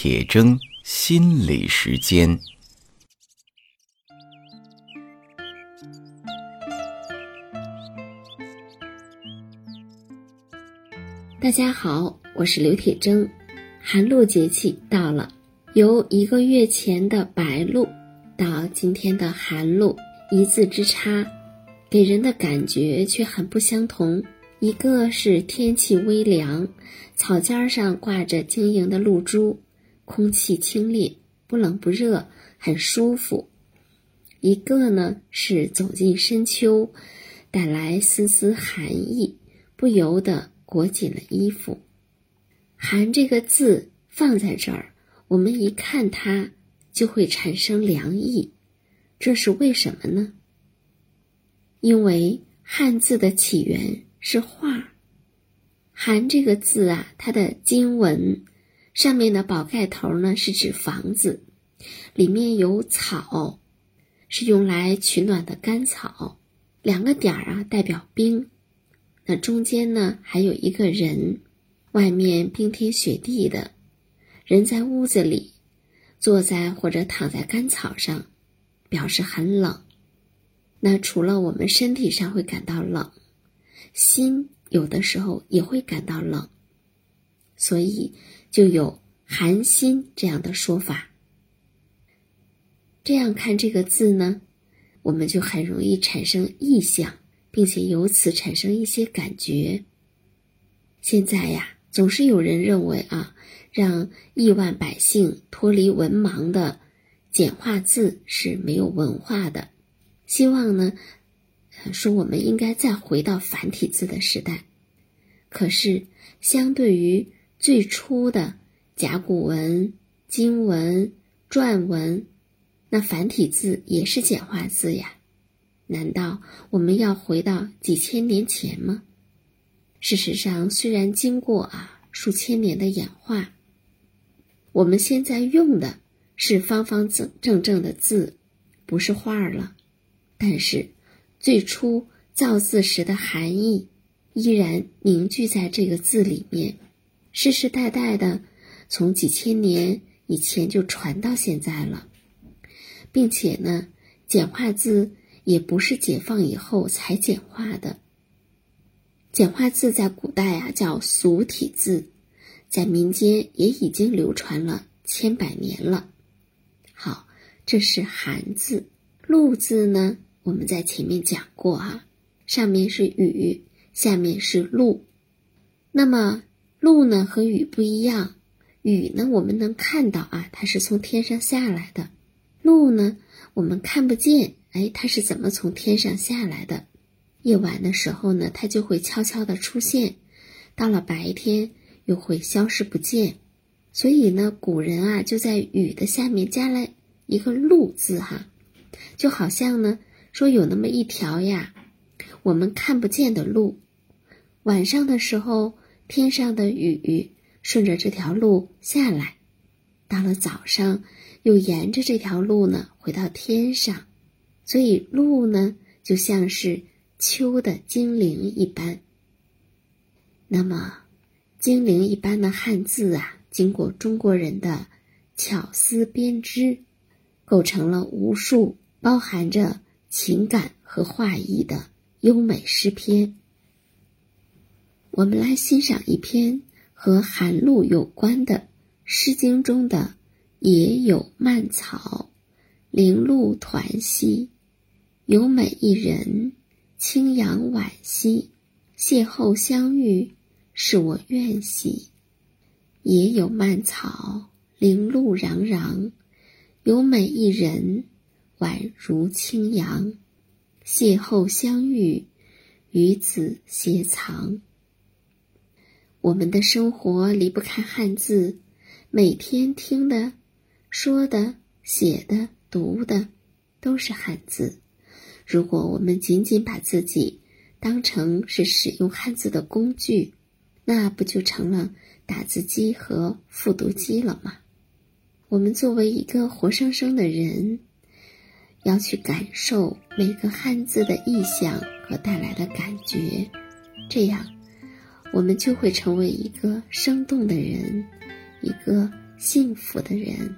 铁铮心理时间。大家好，我是刘铁铮。寒露节气到了，由一个月前的白露到今天的寒露，一字之差，给人的感觉却很不相同。一个是天气微凉，草尖上挂着晶莹的露珠，空气清冽，不冷不热，很舒服；一个呢是走进深秋，带来丝丝寒意，不由得裹紧了衣服。寒这个字放在这儿，我们一看它就会产生凉意，这是为什么呢？因为汉字的起源是画。寒这个字啊，它的经文上面的宝盖头呢是指房子，里面有草，是用来取暖的干草，两个点儿啊代表冰，那中间呢还有一个人。外面冰天雪地的，人在屋子里，坐在或者躺在干草上，表示很冷。那除了我们身体上会感到冷，心有的时候也会感到冷，所以就有寒心这样的说法。这样看这个字呢，我们就很容易产生意象，并且由此产生一些感觉。现在呀。总是有人认为啊，让亿万百姓脱离文盲的简化字是没有文化的。希望呢，说我们应该再回到繁体字的时代。可是，相对于最初的甲骨文、经文、篆文，那繁体字也是简化字呀。难道我们要回到几千年前吗？事实上，虽然经过啊数千年的演化，我们现在用的是方方正正正的字，不是画儿了。但是，最初造字时的含义依然凝聚在这个字里面，世世代代的从几千年以前就传到现在了，并且呢，简化字也不是解放以后才简化的。简化字在古代啊叫俗体字，在民间也已经流传了千百年了。好，这是寒字。露字呢，我们在前面讲过哈，上面是雨，下面是露。那么露呢和雨不一样，雨呢我们能看到啊，它是从天上下来的；露呢我们看不见，哎，它是怎么从天上下来的？夜晚的时候呢，它就会悄悄的出现；到了白天，又会消失不见。所以呢，古人啊就在雨的下面加了一个“露”字，哈，就好像呢说有那么一条呀，我们看不见的路。晚上的时候，天上的雨顺着这条路下来，到了早上又沿着这条路呢回到天上。所以“路”呢，就像是。秋的精灵一般，那么精灵一般的汉字啊，经过中国人的巧思编织，构成了无数包含着情感和画意的优美诗篇。我们来欣赏一篇和寒露有关的《诗经》中的“野有蔓草，零露团兮，有美一人。”清扬婉兮，邂逅相遇，是我愿兮。野有蔓草，零露攘攘，有美一人，宛如清扬。邂逅相遇，与子偕藏。我们的生活离不开汉字，每天听的、说的、写的、读的，都是汉字。如果我们仅仅把自己当成是使用汉字的工具，那不就成了打字机和复读机了吗？我们作为一个活生生的人，要去感受每个汉字的意象和带来的感觉，这样，我们就会成为一个生动的人，一个幸福的人。